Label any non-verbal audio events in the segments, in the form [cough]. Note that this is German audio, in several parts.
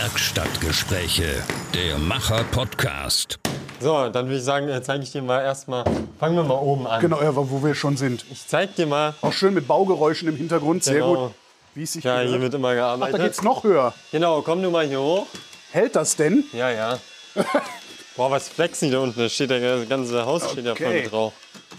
Werkstattgespräche, der Macher-Podcast. So, dann würde ich sagen, äh, zeige ich dir mal erstmal. Fangen wir mal oben an. Genau, ja, wo wir schon sind. Ich zeige dir mal. Auch schön mit Baugeräuschen im Hintergrund, sehr Genau. gut. Wie es sich Ja, gehört. hier wird immer Ach, gearbeitet. da geht's noch höher. Genau, komm du mal hier hoch. Hält das denn? Ja, ja. Boah, was flexen die da unten? Da steht der ganze Haus steht ja voll Okay. mit drauf.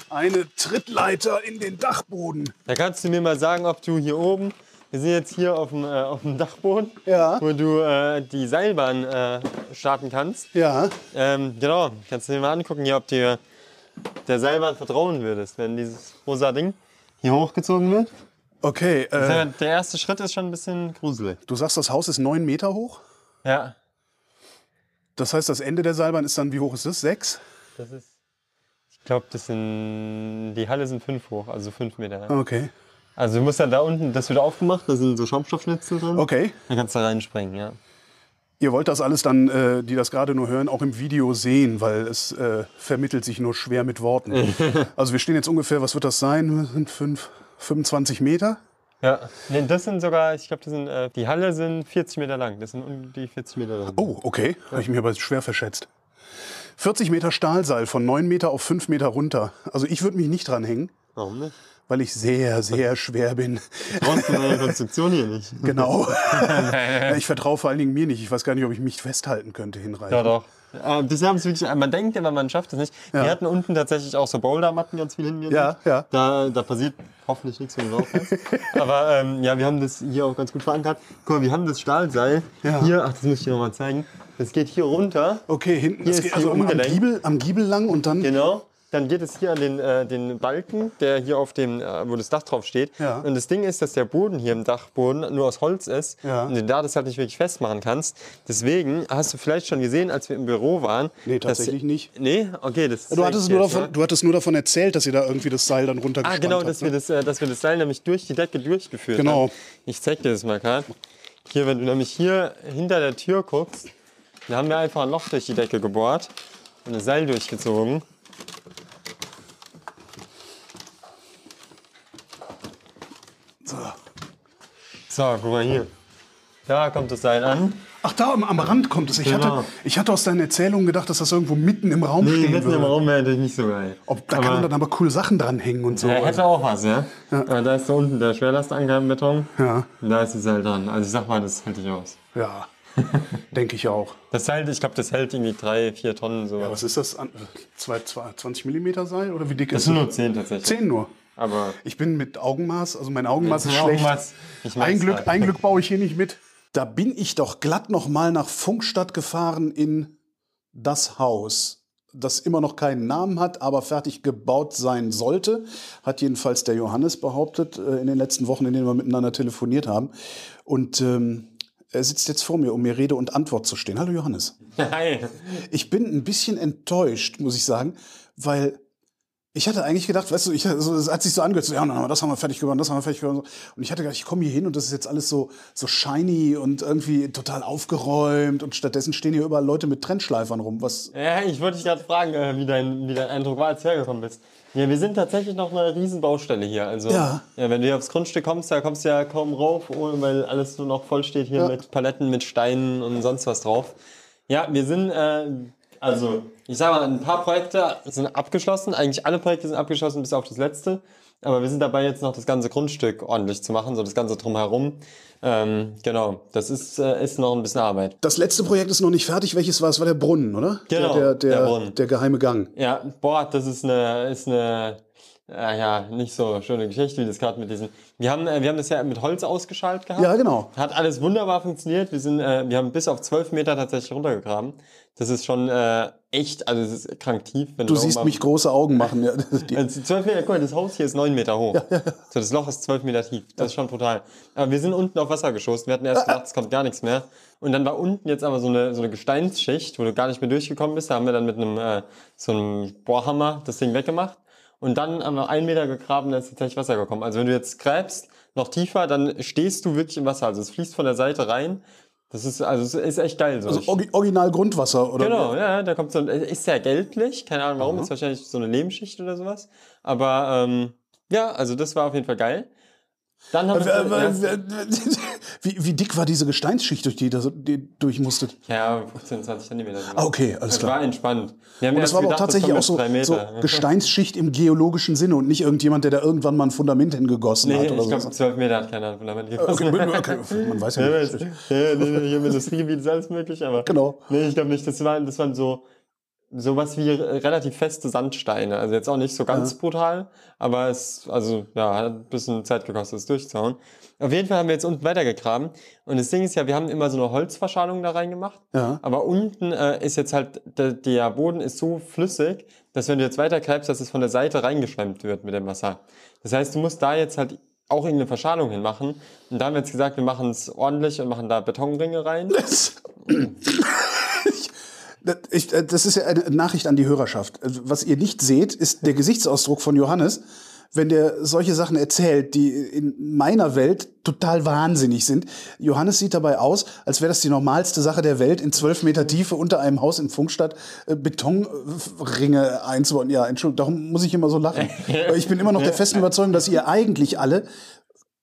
Eine Trittleiter in den Dachboden. Da kannst du mir mal sagen, ob du hier oben, wir sind jetzt hier auf dem, äh, auf dem Dachboden, Ja. wo du äh, die Seilbahn äh, starten kannst. Ja. Ähm, genau, kannst du dir mal angucken, hier, ob dir der Seilbahn vertrauen würdest, wenn dieses rosa Ding hier hochgezogen wird. Okay, äh, Der, der erste Schritt ist schon ein bisschen gruselig. du sagst, das Haus ist neun Meter hoch. Ja, Das heißt, das Ende der Seilbahn ist dann, wie hoch ist das? Sechs? das ist. Ich glaube, das sind. Die Halle sind fünf hoch, also fünf Meter. Okay. Also du musst dann da unten, das wird aufgemacht, da sind so Schaumstoffschnitzel drin. Okay. Dann kannst du da reinspringen, ja. Ihr wollt das alles dann, äh, die das gerade nur hören, auch im Video sehen, weil es äh, vermittelt sich nur schwer mit Worten. [laughs] also wir stehen jetzt ungefähr, was wird das sein? Sind fünf, 25 Meter? Ja, nee, das sind sogar, ich glaube, sind, äh, die Halle sind 40 Meter lang. Das sind um die 40 Meter lang. Oh, okay. Habe ich mich aber schwer verschätzt. 40 Meter Stahlseil von 9 Meter auf 5 Meter runter. Also ich würde mich nicht dran hängen, Warum nicht? Weil ich sehr, sehr schwer bin. Brauchst du meine Konstruktion hier nicht? Genau. [laughs] Ja, ich vertraue vor allen Dingen mir nicht. Ich weiß gar nicht, ob ich mich festhalten könnte hinreißen. Ja, doch. Äh, bisher haben es wirklich, man denkt immer, man schafft es nicht. Wir hatten unten tatsächlich auch so Bouldermatten ganz viel hingelegt. Ja, ja. Da, da passiert hoffentlich nichts, wenn du drauf. [laughs] Aber ähm, ja, wir haben das hier auch ganz gut verankert. Guck mal, wir haben das Stahlseil Ja. hier, ach, das muss ich dir nochmal zeigen. Das geht hier runter. Okay, hinten. Hier Das ist geht also am. Giebel, am Giebel lang und dann. Genau. Dann geht es hier an den, äh, den Balken, der hier auf dem, äh, wo das Dach drauf steht. Ja. Und das Ding ist, dass der Boden hier im Dachboden nur aus Holz ist Ja. und du da das halt nicht wirklich festmachen kannst. Deswegen hast du vielleicht schon gesehen, als wir im Büro waren. Nee, dass- tatsächlich nicht. Nee, okay, das. Du hattest, nur jetzt, davon, ne? du hattest nur davon erzählt, dass ihr da irgendwie das Seil dann Ah, runtergespannt genau, habt. dass ne? wir, das, äh, dass wir das Seil nämlich durch die Decke durchgeführt Genau. haben. Ich zeig dir das mal gerade. Hier, wenn du nämlich hier hinter der Tür guckst, da haben wir einfach ein Loch durch die Decke gebohrt und das Seil durchgezogen. So, guck mal hier. Da kommt das Seil an. Ach, da am, am Rand kommt es. Ich, Genau. hatte, ich hatte aus deinen Erzählungen gedacht, dass das irgendwo mitten im Raum Nee, stehen mitten im würde. Raum wäre natürlich nicht so geil. Ob, da kann man dann aber cool Sachen dranhängen und so. Ja, hätte auch was, ja. Aber da ist da unten der Schwerlastanker im Beton. Ja, Und da ist das Seil dran. Also ich sag mal, das halte ich aus. ja. [laughs] denke ich auch. Das hält, ich glaube, das hält irgendwie drei, vier Tonnen so. Was ist das? An- Zwei, zwei, 20 mm Seil oder wie dick das ist sind das? nur zehn tatsächlich. 10 nur. Aber Ich bin mit Augenmaß, also mein Augenmaß ist schlecht. Augenmaß, ein, Glück, ein Glück baue ich hier nicht mit. Da bin ich doch glatt noch mal nach Funkstadt gefahren in das Haus, das immer noch keinen Namen hat, aber fertig gebaut sein sollte. Hat jedenfalls der Johannes behauptet äh, in den letzten Wochen, in denen wir miteinander telefoniert haben. Und ähm, er sitzt jetzt vor mir, um mir Rede und Antwort zu stehen. Hallo Johannes. [laughs] Hi. Ich bin ein bisschen enttäuscht, muss ich sagen, weil ich hatte eigentlich gedacht, weißt du, ich, also, es hat sich so angehört, so, ja, na, das haben wir fertig geworden, das haben wir fertig geworden. Und ich hatte gedacht, ich komme hier hin und das ist jetzt alles so, so shiny und irgendwie total aufgeräumt und stattdessen stehen hier überall Leute mit Trennschleifern rum. Was, Ja, ich wollte dich gerade fragen, äh, wie dein, wie dein Eindruck war, als du hergekommen bist. Ja, wir sind tatsächlich noch eine riesen Baustelle hier. Also, Ja. wenn du hier aufs Grundstück kommst, da kommst du ja kaum rauf, ohne- weil alles nur noch voll steht hier Ja. mit Paletten, mit Steinen und sonst was drauf. Ja, wir sind, äh, also, ich sag mal, ein paar Projekte sind abgeschlossen. Eigentlich alle Projekte sind abgeschlossen, bis auf das letzte. Aber wir sind dabei, jetzt noch das ganze Grundstück ordentlich zu machen, so das ganze drumherum. Ähm, genau, das ist, äh, ist noch ein bisschen Arbeit. das letzte Projekt ist noch nicht fertig. Welches war es? War der Brunnen, oder? Genau, der, der, der der, Brunnen. der geheime Gang. Ja, boah, das ist eine, ist eine, äh, ja, nicht so schöne Geschichte, wie das gerade mit diesen. Wir haben, äh, wir haben das ja mit Holz ausgeschaltet gehabt. Ja, genau. Hat alles wunderbar funktioniert. Wir sind, äh, wir haben bis auf 12 Meter tatsächlich runtergegraben. Das ist schon äh, echt, also es ist krank tief. Wenn Du siehst oben mich große Augen machen. Ja, [laughs] also 12 Meter, guck mal, das Haus hier ist 9 Meter hoch. So, das Loch ist 12 Meter tief. Das ist schon brutal. Aber wir sind unten auf Wasser geschossen. Wir hatten erst [laughs] gedacht, es kommt gar nichts mehr. Und dann war unten jetzt aber so eine, so eine Gesteinsschicht, wo du gar nicht mehr durchgekommen bist. Da haben wir dann mit einem, äh, so einem Bohrhammer das Ding weggemacht. Und dann haben wir einen Meter gegraben, dann ist tatsächlich Wasser gekommen. Also wenn du jetzt gräbst, noch tiefer, dann stehst du wirklich im Wasser. Also es fließt von der Seite rein. Das ist, also es ist echt geil. So. also Orgi- Original Grundwasser, oder? Genau, ja, da kommt so ein, ist sehr gelblich, keine Ahnung warum, ist wahrscheinlich so eine Lehmschicht oder sowas. Aber ähm, ja, also das war auf jeden Fall geil. Dann haben wir Wer- erst- wer- wer- Wie, wie dick war diese Gesteinsschicht, durch die ihr die durch musstet? Ja, 15, 20 Zentimeter. Ah, okay, alles Das klar. war entspannt. Und das war aber auch das tatsächlich auch so, so. Gesteinsschicht im geologischen Sinne und nicht irgendjemand, der da irgendwann mal ein Fundament hingegossen Nee, hat ich oder glaube, so. 12 Meter hat keiner ein Fundament gegossen. Okay, okay, man weiß ja [laughs] Ja, nicht. ja, nee, nee, hier im Industriegebiet ist alles möglich, aber. Genau. Nee, ich glaube nicht. Das waren, das waren so sowas wie re- relativ feste Sandsteine. Also jetzt auch nicht so ganz brutal, aber es also ja, hat ein bisschen Zeit gekostet, es durchzuhauen. Auf jeden Fall haben wir jetzt unten weitergegraben. Und das Ding ist ja, wir haben immer so eine Holzverschalung da reingemacht. Ja. Aber unten äh, ist jetzt halt, der, der Boden ist so flüssig, dass wenn du jetzt weitergreifst, dass es von der Seite reingeschwemmt wird mit dem Wasser. Das heißt, du musst da jetzt halt auch irgendeine Verschalung hinmachen. Und da haben wir jetzt gesagt, wir machen es ordentlich und machen da Betonringe rein. [laughs] [clears throat] Ich, das- äh, das ist ja eine Nachricht an die Hörerschaft. Also, Was ihr nicht seht, ist der Gesichtsausdruck von Johannes, wenn der solche Sachen erzählt, die in meiner Welt total wahnsinnig sind. Johannes sieht dabei aus, als wäre das die normalste Sache der Welt, in zwölf Meter Tiefe unter einem Haus in Funkstadt äh, Betonringe einzubauen. Ja, Entschuldigung, darum muss ich immer so lachen. [laughs] Ich bin immer noch der festen Überzeugung, dass ihr eigentlich alle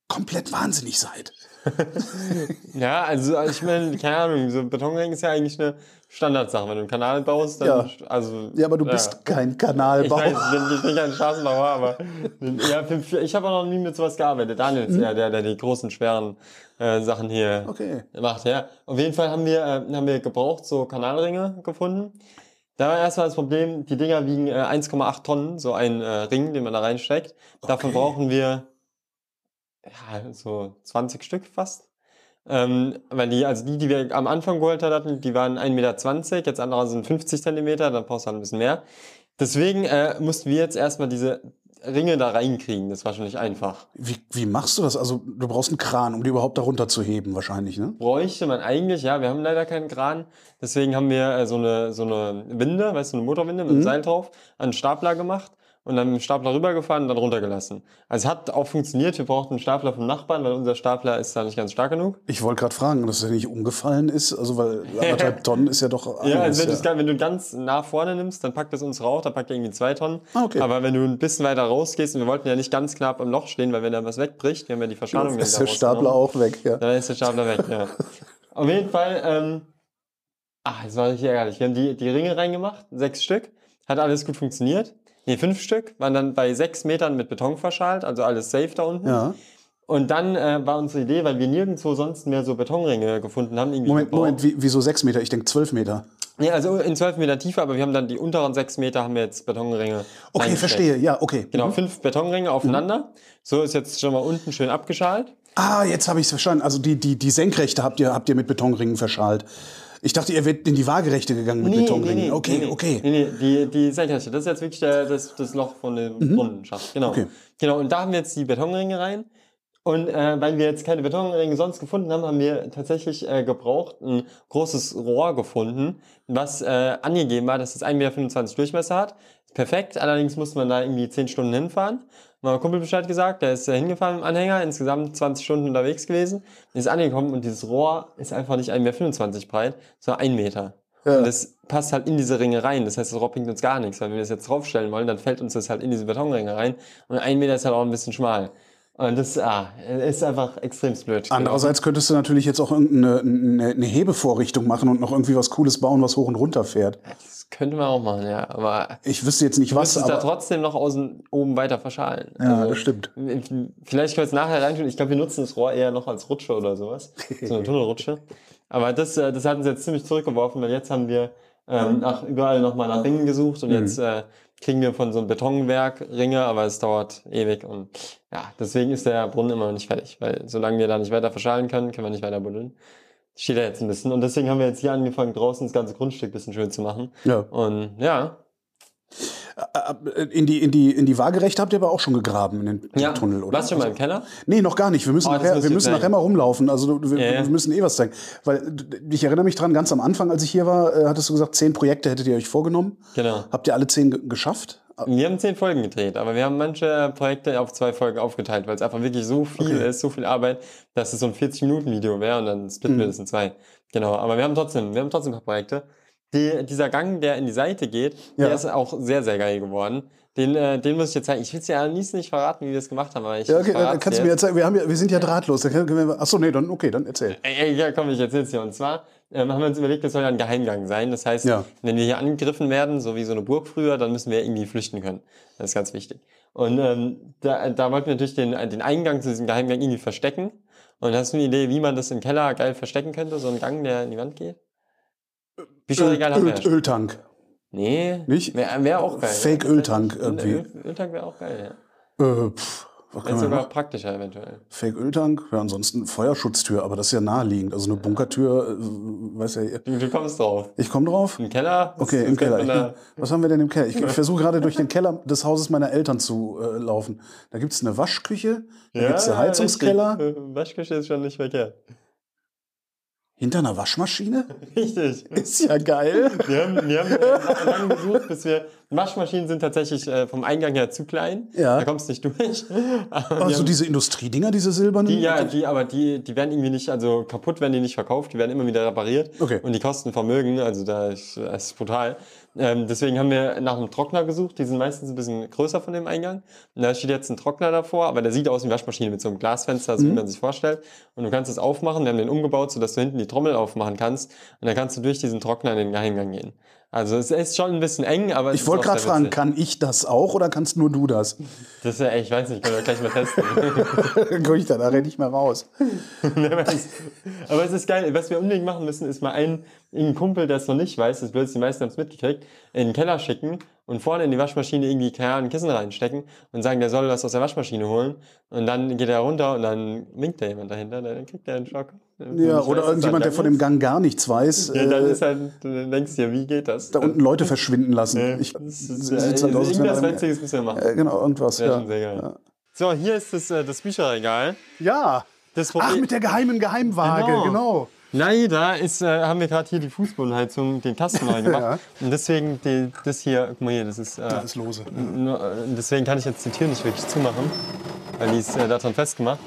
komplett wahnsinnig seid. [laughs] Ja, also ich meine, keine Ahnung, so Betonring ist ja eigentlich eine Standardsache. Wenn du einen Kanal baust, dann, Ja. also. Ja, aber du bist kein Ich Kanalbauer. weiß, ich bin, ich bin kein Straßenbauer, aber [laughs] ja, ich habe auch noch nie mit sowas gearbeitet. Daniel ist ja der, der die großen, schweren äh, Sachen hier Okay. macht. Ja. Auf jeden Fall haben wir, äh, haben wir gebraucht so Kanalringe gefunden. Da war erstmal das Problem, die Dinger wiegen äh, 1,8 Tonnen, so ein äh, Ring, den man da reinsteckt. Davon Okay. brauchen wir ja, so 20 Stück fast. Ähm, weil die, also die, die wir am Anfang geholt hatten, die waren 1,20 Meter, jetzt andere sind 50 Zentimeter, dann brauchst du halt ein bisschen mehr. Deswegen äh, mussten wir jetzt erstmal diese Ringe da reinkriegen. Das war schon nicht einfach. Wie, wie machst du das? Also du brauchst einen Kran, um die überhaupt darunter zu heben, wahrscheinlich, ne? Bräuchte man eigentlich, ja, wir haben leider keinen Kran. Deswegen haben wir äh, so, eine, so eine Winde, weißt du, eine Motorwinde mit einem Seil drauf, an einen Stapler gemacht und dann mit dem Stapler rübergefahren und dann runtergelassen. Also es hat auch funktioniert. Wir brauchten einen Stapler vom Nachbarn, weil unser Stapler ist da nicht ganz stark genug. Ich wollte gerade fragen, dass er nicht umgefallen ist, also weil [laughs] anderthalb Tonnen ist ja doch Ja, einiges, also wenn, gar- wenn du ganz nah vorne nimmst, dann packt das uns raus, dann packt er irgendwie zwei Tonnen. Ah, okay. Aber wenn du ein bisschen weiter rausgehst, und wir wollten ja nicht ganz knapp im Loch stehen, weil wenn da was wegbricht, wir haben ja die Verschalung ist da der Stapler auch weg, ja. Dann ist der Stapler weg, ja. [laughs] Auf jeden Fall, ähm, ach, das war richtig ärgerlich. Wir haben die, die Ringe reingemacht, sechs Stück. Hat alles gut funktioniert. Nee, fünf Stück, waren dann bei sechs Metern mit Beton verschalt, also alles safe da unten. Ja. Und dann äh, war unsere Idee, weil wir nirgendwo sonst mehr so Betonringe gefunden haben. Irgendwie Moment, gebaut. Moment, wie, wieso sechs Meter? Ich denke zwölf Meter. Nee, also in 12 Meter Tiefe, aber wir haben dann die unteren 6 Meter haben wir jetzt Betonringe. Okay, verstehe, ja, okay. Genau, fünf Betonringe aufeinander. So ist jetzt schon mal unten schön abgeschalt. Ah, jetzt habe ich es verstanden. Also die, die, die Senkrechte habt ihr, habt ihr mit Betonringen verschalt. Ich dachte, ihr werdet in die Waagerechte gegangen mit Betonringen. okay, nee, okay. Nee, nee, die, die Senkrechte, das ist jetzt wirklich der, das, das Loch von dem Brunnenschacht. Genau. Mhm. Okay. Genau, und da haben wir jetzt die Betonringe rein. Und äh, weil wir jetzt keine Betonringe sonst gefunden haben, haben wir tatsächlich äh, gebraucht ein großes Rohr gefunden, was äh, angegeben war, dass es 1,25 Meter Durchmesser hat. Perfekt, allerdings musste man da irgendwie 10 Stunden hinfahren. Mein Kumpel Bescheid gesagt, der ist hingefahren mit dem Anhänger, insgesamt 20 Stunden unterwegs gewesen, ist angekommen und dieses Rohr ist einfach nicht 1,25 Meter breit, sondern 1 Meter. Ja. Und das passt halt in diese Ringe rein. Das heißt, das Rohr bringt uns gar nichts, weil wenn wir das jetzt draufstellen wollen, dann fällt uns das halt in diese Betonringe rein. Und ein Meter ist halt auch ein bisschen schmal. Und das ah, ist einfach extrem blöd. Andererseits könntest du natürlich jetzt auch irgendeine eine, eine Hebevorrichtung machen und noch irgendwie was Cooles bauen, was hoch und runter fährt. Das könnte man auch machen, ja. Aber Ich wüsste jetzt nicht was, es da aber trotzdem noch außen oben weiter verschalen. ja, Also, das stimmt. Vielleicht können wir es nachher reinschauen. Ich glaube, wir nutzen das Rohr eher noch als Rutsche oder sowas. So eine [laughs] Tunnelrutsche. Aber das, äh, das hat uns jetzt ziemlich zurückgeworfen, weil jetzt haben wir ähm, nach, überall nochmal nach Ringen gesucht und jetzt äh, kriegen wir von so einem Betonwerk Ringe, aber es dauert ewig und ja, deswegen ist der Brunnen immer noch nicht fertig, weil solange wir da nicht weiter verschalen können, können wir nicht weiter buddeln. Steht er jetzt ein bisschen und deswegen haben wir jetzt hier angefangen, draußen das ganze Grundstück ein bisschen schön zu machen. Ja. Und ja, In die, in, die, in die Waagerechte habt ihr aber auch schon gegraben in den ja. Tunnel, oder? Warst du schon mal im Keller? Nee, noch gar nicht. Wir müssen, Oh, nachher, wir müssen nachher mal rumlaufen. Also wir, ja. wir müssen eh was zeigen. Weil ich erinnere mich dran, ganz am Anfang, als ich hier war, äh, hattest du gesagt, zehn Projekte hättet ihr euch vorgenommen. Genau. Habt ihr alle zehn ge- geschafft? Wir haben zehn Folgen gedreht, aber wir haben manche Projekte auf zwei Folgen aufgeteilt, weil es einfach wirklich so viel Okay. ist, so viel Arbeit, dass es so ein 40-Minuten-Video wäre und dann splitten Mhm. wir das in zwei. Genau, aber wir haben trotzdem, wir haben trotzdem ein paar Projekte. Die, dieser Gang, der in die Seite geht, Ja. der ist auch sehr, sehr geil geworden. Den, äh, den muss ich jetzt zeigen. Ich will es ja am liebsten nicht verraten, wie wir es gemacht haben, aber ich Ja, okay, dann kannst du mir jetzt. sagen, wir, haben ja, wir sind ja drahtlos. Dann können wir, achso, nee, dann, okay, dann erzähl. Ey, ja, komm, ich erzähl's dir. Und zwar ähm, haben wir uns überlegt, das soll ja ein Geheimgang sein. Das heißt, Ja. wenn wir hier angegriffen werden, so wie so eine Burg früher, dann müssen wir irgendwie flüchten können. Das ist ganz wichtig. Und ähm, da, da wollten wir natürlich den, den Eingang zu diesem Geheimgang irgendwie verstecken. Und hast du eine Idee, wie man das im Keller geil verstecken könnte? So ein Gang, der in die Wand geht? Bücherregal haben wir ja schon. Öltank. Nee. Nicht? Wäre wär auch geil. Fake-Öltank irgendwie. Öl, Öltank wäre auch geil, ja. Äh, pff, was kann man sogar noch? praktischer eventuell. Fake-Öltank? Ja, ansonsten Feuerschutztür, aber das ist ja naheliegend. Also eine Bunkertür, äh, weiß ja, Du, du kommst drauf. ich komme drauf. Im Keller? das- Okay, das im Keller. Da- was haben wir denn im Keller? Ich, ich [laughs] versuche gerade durch den Keller des Hauses meiner Eltern zu äh, laufen. Da gibt es eine Waschküche, da gibt es einen Heizungskeller. richtig. [laughs] Waschküche ist schon nicht verkehrt. Hinter einer Waschmaschine? [laughs] Richtig. Ist ja geil. Wir haben, wir haben lange gesucht, bis wir. Waschmaschinen sind tatsächlich äh, vom Eingang her zu klein. Ja. Da kommst du nicht durch. [laughs] Also haben- diese Industriedinger, diese silbernen? die, ja, die, aber die, die werden irgendwie nicht, also kaputt werden die nicht verkauft, die werden immer wieder repariert. Okay. Und die kosten Vermögen, also da ist, das ist brutal. Ähm, deswegen haben wir nach einem Trockner gesucht, die sind meistens ein bisschen größer von dem Eingang. Und da steht jetzt ein Trockner davor, aber der sieht aus wie eine Waschmaschine mit so einem Glasfenster, so wie man sich vorstellt. Und du kannst es aufmachen, wir haben den umgebaut, sodass du hinten die Trommel aufmachen kannst. Und dann kannst du durch diesen Trockner in den Geheimgang gehen. Also es ist schon ein bisschen eng, aber Ich wollte gerade fragen, kann ich das auch oder kannst nur du das? Das ist ja, ich weiß nicht, können wir gleich mal testen. [laughs] Dann komme ich da nachher nicht mehr raus. [laughs] aber, es, aber es ist geil. Was wir unbedingt machen müssen, ist mal einen, irgendeinen Kumpel, der es noch nicht weiß, das wird die meisten haben es mitgekriegt, in den Keller schicken und vorne in die Waschmaschine irgendwie keine Ahnung, ein Kissen reinstecken und sagen, der soll das aus der Waschmaschine holen. Und dann geht er runter und dann winkt da jemand dahinter, dann kriegt er einen Schock. Ja, oder irgendjemand, der von dem Gang gar nichts weiß. Ja, dann äh, ist halt, dann denkst du dir, wie geht das? da unten Leute verschwinden lassen. Ich, das ist, sieht's halt aus, irgendwas Witziges müssen wir machen. Äh, genau, irgendwas. Ja. schon sehr geil. So, hier ist das, äh, das Bücherregal. ja. Das Ach, mit der geheimen Geheimwaage, Genau. genau. Leider ist, äh, haben wir gerade hier die Fußbodenheizung, den Kasten [laughs] neu gemacht. Ja. Und deswegen, die, das hier, guck mal hier, das ist. Äh, Das ist lose. deswegen kann ich jetzt die Tür nicht wirklich zumachen, weil die ist äh, daran festgemacht.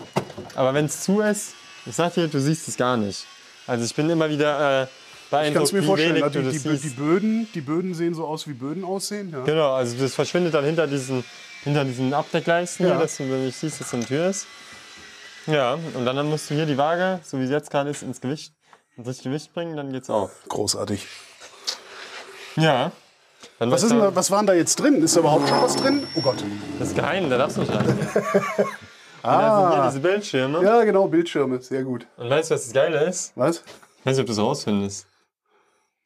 Aber wenn es zu ist, ich sag dir, du siehst es gar nicht. Also ich bin immer wieder äh, Ich beeindruckt, es mir wie vorstellen, wenig na, du die, das die, siehst. die, Böden, die Böden sehen so aus, wie Böden aussehen. Ja. Genau, also das verschwindet dann hinter diesen, hinter diesen Abdeckleisten, Ja. hier, dass du nicht siehst, dass da eine Tür ist. Ja, und dann musst du hier die Waage, so wie sie jetzt gerade ist, ins Gewicht, ins Gewicht bringen, dann geht's auf. Großartig. Ja. Dann Was, ist denn da, was war denn da jetzt drin? Ist da überhaupt schon was drin? Oh Gott. Das ist geheim, da darfst du nicht rein. [laughs] Ah. Hier diese Bildschirme. Ja, genau, Bildschirme. Sehr gut. Und weißt du, was das Geile ist? Was? Ich weiß nicht, ob du es rausfindest.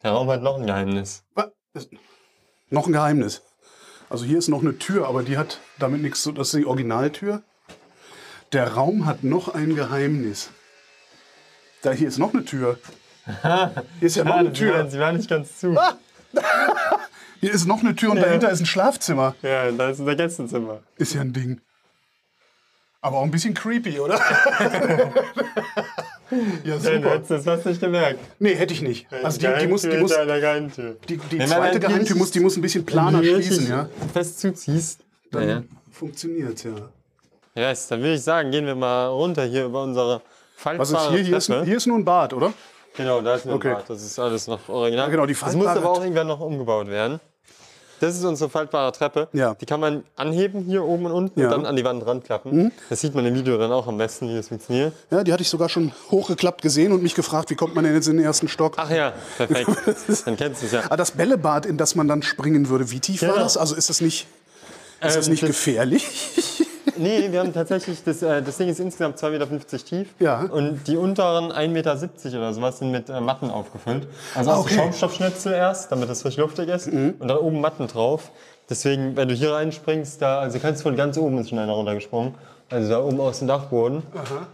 Der Raum hat noch ein Geheimnis. Was? Noch ein Geheimnis. Also hier ist noch eine Tür, aber die hat damit nichts zu. Das ist die Originaltür. Der Raum hat noch ein Geheimnis. Da hier ist noch eine Tür. [laughs] Hier ist ja noch Ah, eine Tür. sie war nicht ganz zu. [laughs] Hier ist noch eine Tür und dahinter ist ein Schlafzimmer. Ja, da ist unser Gästezimmer. Ist ja ein Ding. Aber auch ein bisschen creepy, oder? [laughs] ja, Du super. hättest das fast nicht gemerkt. Nee, hätte ich nicht. Also die, die muss, die, muss, die, die Wenn man zweite halt Geheimtür richtig- muss, die muss ein bisschen planer Wenn du schließen, richtig ja. Fest zuziehst. Dann Ja, funktioniert ja. ja. Yes, dann würde ich sagen, gehen wir mal runter hier über unsere Was ist faltbare hier? Hier ist, hier ist nur ein Bad, oder? Genau, da ist nur Okay. ein Bad. Das ist alles noch original. Ja, genau, die das muss faltbare- aber auch irgendwann noch umgebaut werden. Das ist unsere faltbare Treppe. Ja. Die kann man anheben hier oben und unten Ja. Mhm. und dann an die Wand ranklappen. Das sieht man im Video dann auch am besten, wie das funktioniert. Ja, die hatte ich sogar schon hochgeklappt gesehen und mich gefragt, wie kommt man denn jetzt in den ersten Stock? Ach ja, perfekt. [laughs] dann kennst du es ja. Ah, das Bällebad, in das man dann springen würde, wie tief war Genau. das? Also ist das nicht, ist das Ähm, nicht das- gefährlich? [laughs] Nee, wir haben tatsächlich, das, äh, das Ding ist insgesamt 2,50 Meter tief. Ja. Und die unteren 1,70 Meter oder sowas sind mit äh, Matten aufgefüllt. Also Ah, okay. Mhm. Schaumstoffschnitzel erst, damit es frisch luftig ist. Und dann oben Matten drauf. Deswegen, wenn du hier reinspringst, da, also kannst du von ganz oben ist schon einer runtergesprungen. Also da oben aus dem Dachboden.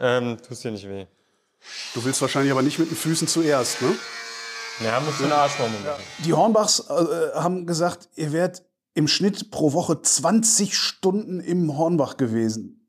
Ähm, tust dir nicht weh. Du willst wahrscheinlich aber nicht mit den Füßen zuerst, ne? Ja, musst du eine Arschwärme machen. Die Hornbachs äh, haben gesagt, ihr wärt im Schnitt pro Woche 20 Stunden im Hornbach gewesen.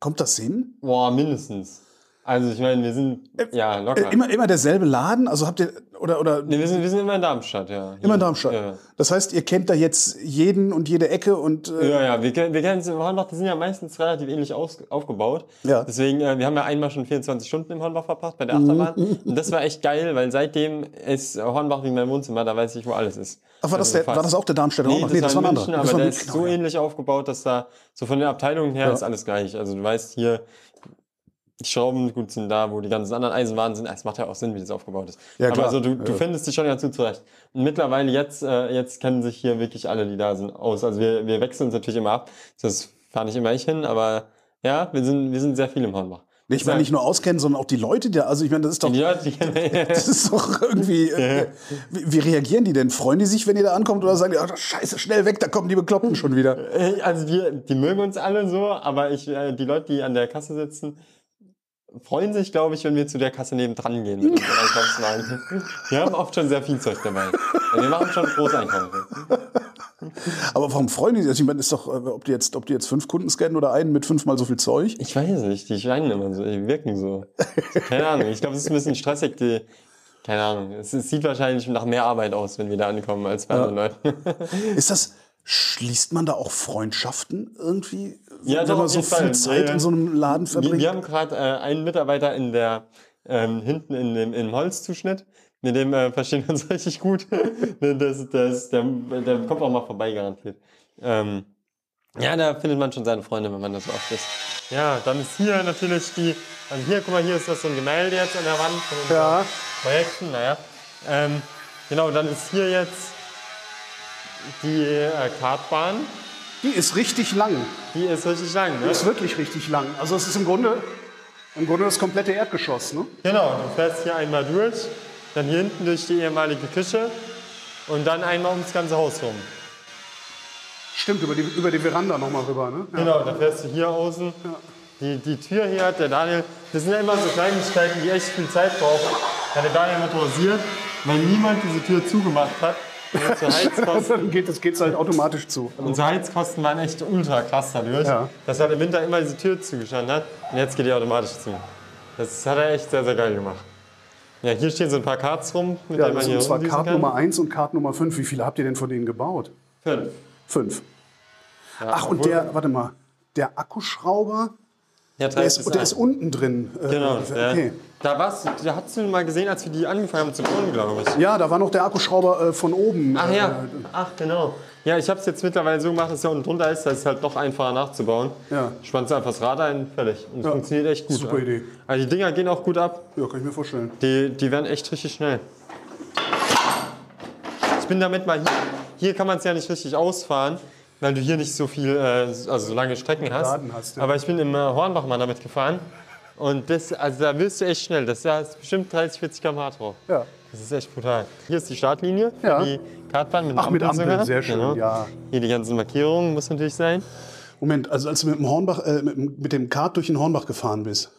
Kommt das hin? Boah, mindestens. Also ich meine, wir sind ja locker. Äh, immer, immer derselbe Laden? Also habt ihr, oder, oder nee, wir, sind, wir sind immer in Darmstadt, ja. immer in Darmstadt? Ja. Das heißt, ihr kennt da jetzt jeden und jede Ecke und äh, Ja, ja, wir, kennen- wir kennen es im Hornbach, die sind ja meistens relativ ähnlich aus, aufgebaut. Ja. Deswegen, äh, wir haben ja einmal schon 24 Stunden im Hornbach verbracht bei der Achterbahn. Mhm. Und das war echt geil, weil seitdem ist Hornbach wie mein Wohnzimmer, da weiß ich, wo alles ist. Ach, war das, Also der, war das auch der Darmstädter Nee, Hornbach? das, war ein in anderer. München, Das aber war der München, ist so ja. ähnlich aufgebaut, dass da so von den Abteilungen her Ja. ist alles gleich. Also du weißt hier, die Schrauben gut sind da, wo die ganzen anderen Eisenbahnen sind. Es macht ja auch Sinn, wie das aufgebaut ist. Ja, aber klar. also du, du Ja. findest dich schon ganz gut zurecht. Und mittlerweile jetzt, äh, jetzt kennen sich hier wirklich alle, die da sind, aus. Also wir, wir wechseln uns natürlich immer ab. Das fahre nicht immer ich hin, aber ja, wir sind, wir sind sehr viel im Hornbach. Ich meine nicht nur auskennen, sondern auch die Leute, die, also ich meine, das ist doch, Die Leute, die, [laughs] das ist doch irgendwie, äh, wie, wie reagieren die denn? Freuen die sich, wenn ihr da ankommt oder sagen die, ach, scheiße, schnell weg, da kommen die Bekloppten schon wieder? Äh, Also wir, die mögen uns alle so, aber ich, äh, die Leute, die an der Kasse sitzen, freuen sich, glaube ich, wenn wir zu der Kasse nebendran gehen. Mit unseren Einkaufswagen. [laughs] Wir haben oft schon sehr viel Zeug dabei. Wir machen schon Großeinkäufe. Aber warum freuen die sich? Also ich meine, ist doch, äh, ob die jetzt, ob die jetzt fünf Kunden scannen oder einen mit fünfmal so viel Zeug? Ich weiß nicht, die scheinen immer so, die wirken so. Keine Ahnung, ich glaube, es ist ein bisschen stressig, die, keine Ahnung, es, es sieht wahrscheinlich nach mehr Arbeit aus, wenn wir da ankommen, als bei anderen Leuten. Ist das, schließt man da auch Freundschaften irgendwie? Ja, wenn man so viel Fall. Zeit Ja, in so einem Laden Wir, verbringt? wir haben gerade äh, einen Mitarbeiter in der ähm, hinten in dem, im Holzzuschnitt. Mit dem äh, verstehen wir uns [laughs] richtig gut. das, das, der, der kommt auch mal vorbei, garantiert. Ähm, ja, da findet man schon seine Freunde, wenn man das so oft ist. Ja, dann ist hier natürlich die. Also hier, guck mal, hier ist das so ein Gemälde jetzt an der Wand von unseren Ja. Projekten. Naja. Ähm, genau, dann ist hier jetzt die äh, Kartbahn. Die ist richtig lang. Die ist richtig lang, ne? Die ist wirklich richtig lang. Also es ist im Grunde, im Grunde das komplette Erdgeschoss, ne? Genau, du fährst hier einmal durch, dann hier hinten durch die ehemalige Küche und dann einmal ums ganze Haus rum. Stimmt, über die, über die Veranda nochmal rüber, ne? Ja. Genau, dann fährst du hier außen. Die, die Tür hier hat der Daniel, das sind ja immer so Kleinigkeiten, die echt viel Zeit brauchen. Hat der Daniel motorisiert, weil niemand diese Tür zugemacht hat. Und unsere [laughs] Heizkosten, Dann geht es geht's halt automatisch zu. unsere Heizkosten waren echt ultra krass dadurch, Ja. dass er im Winter immer diese Tür zugestanden hat und jetzt geht die automatisch zu. Das hat er echt sehr, sehr geil gemacht. Ja, hier stehen so ein paar Cards rum, mit Ja, denen man das hier zwar Kart. Nummer 1 und Kart Nummer 5. Wie viele habt ihr denn von denen gebaut? Fünf. Fünf. Ja, Ach, und der, warte mal, der Akkuschrauber, Ja, der ist, der ist unten drin. Äh, Genau, okay. ja. Da, da hast du mal gesehen, als wir die angefangen haben zu bauen, glaube ich. Ja, da war noch der Akkuschrauber äh, von oben. Ach äh, ja, ach genau. Ja, ich habe es jetzt mittlerweile so gemacht, dass der unten drunter ist, das ist halt noch einfacher nachzubauen. Ja. Spannst einfach das Rad ein, fertig. Und es Ja, funktioniert echt gut. super ja. Idee. Also die Dinger gehen auch gut ab. Ja, kann ich mir vorstellen. Die, die werden echt richtig schnell. Ich bin damit mal hier. Hier kann man es ja nicht richtig ausfahren, weil du hier nicht so viel, äh, also so lange Strecken hast. Hast, ja. Aber ich bin im Hornbach mal damit gefahren. Und das, also da wirst du echt schnell. Das da ist bestimmt 30, 40 km/h drauf. Ja. Das ist echt brutal. Hier ist die Startlinie für Ja. die Kartbahn mit Ach, mit Ampel Ampel, sogar. sehr schön, Genau. ja. Hier die ganzen Markierungen muss natürlich sein. Moment, also als du mit dem Hornbach, äh, mit, mit dem Kart durch den Hornbach gefahren bist,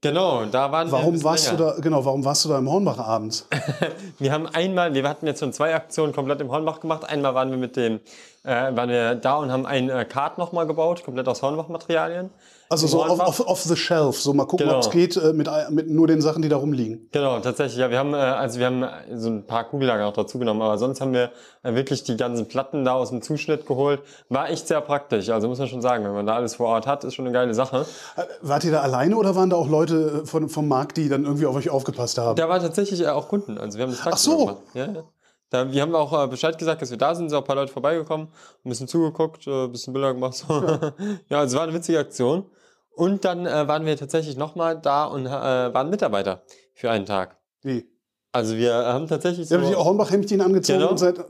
Genau, da waren wir. warum bisschen warst länger. du da, genau, warum warst du da im Hornbach abends? [laughs] Wir haben einmal, wir hatten jetzt schon zwei Aktionen komplett im Hornbach gemacht. Einmal waren wir mit dem, äh, waren wir da und haben ein äh, Kart nochmal gebaut, komplett aus Hornbach-Materialien. Also so off, off, off the shelf, so mal gucken, Genau. ob es geht äh, mit, mit nur den Sachen, die da rumliegen. Genau, tatsächlich. Ja, wir haben, äh, also wir haben äh, so ein paar Kugellager auch dazu genommen, aber sonst haben wir äh, wirklich die ganzen Platten da aus dem Zuschnitt geholt. War echt sehr praktisch. Also muss man schon sagen, wenn man da alles vor Ort hat, ist schon eine geile Sache. Wart ihr da alleine oder waren da auch Leute von, vom Markt, die dann irgendwie auf euch aufgepasst haben? Da waren tatsächlich auch Kunden. Also wir haben das Ach so. Ja, ja. Da, wir haben auch äh, Bescheid gesagt, dass wir da sind, sind auch ein paar Leute vorbeigekommen, ein bisschen zugeguckt, äh, ein bisschen Bilder gemacht. So. [laughs] Ja, also es war eine witzige Aktion. Und dann äh, waren wir tatsächlich nochmal da und äh, waren Mitarbeiter für einen Tag. Wie? Also wir haben tatsächlich so, habt die Hornbach-Hemdchen angezogen Genau. und seid.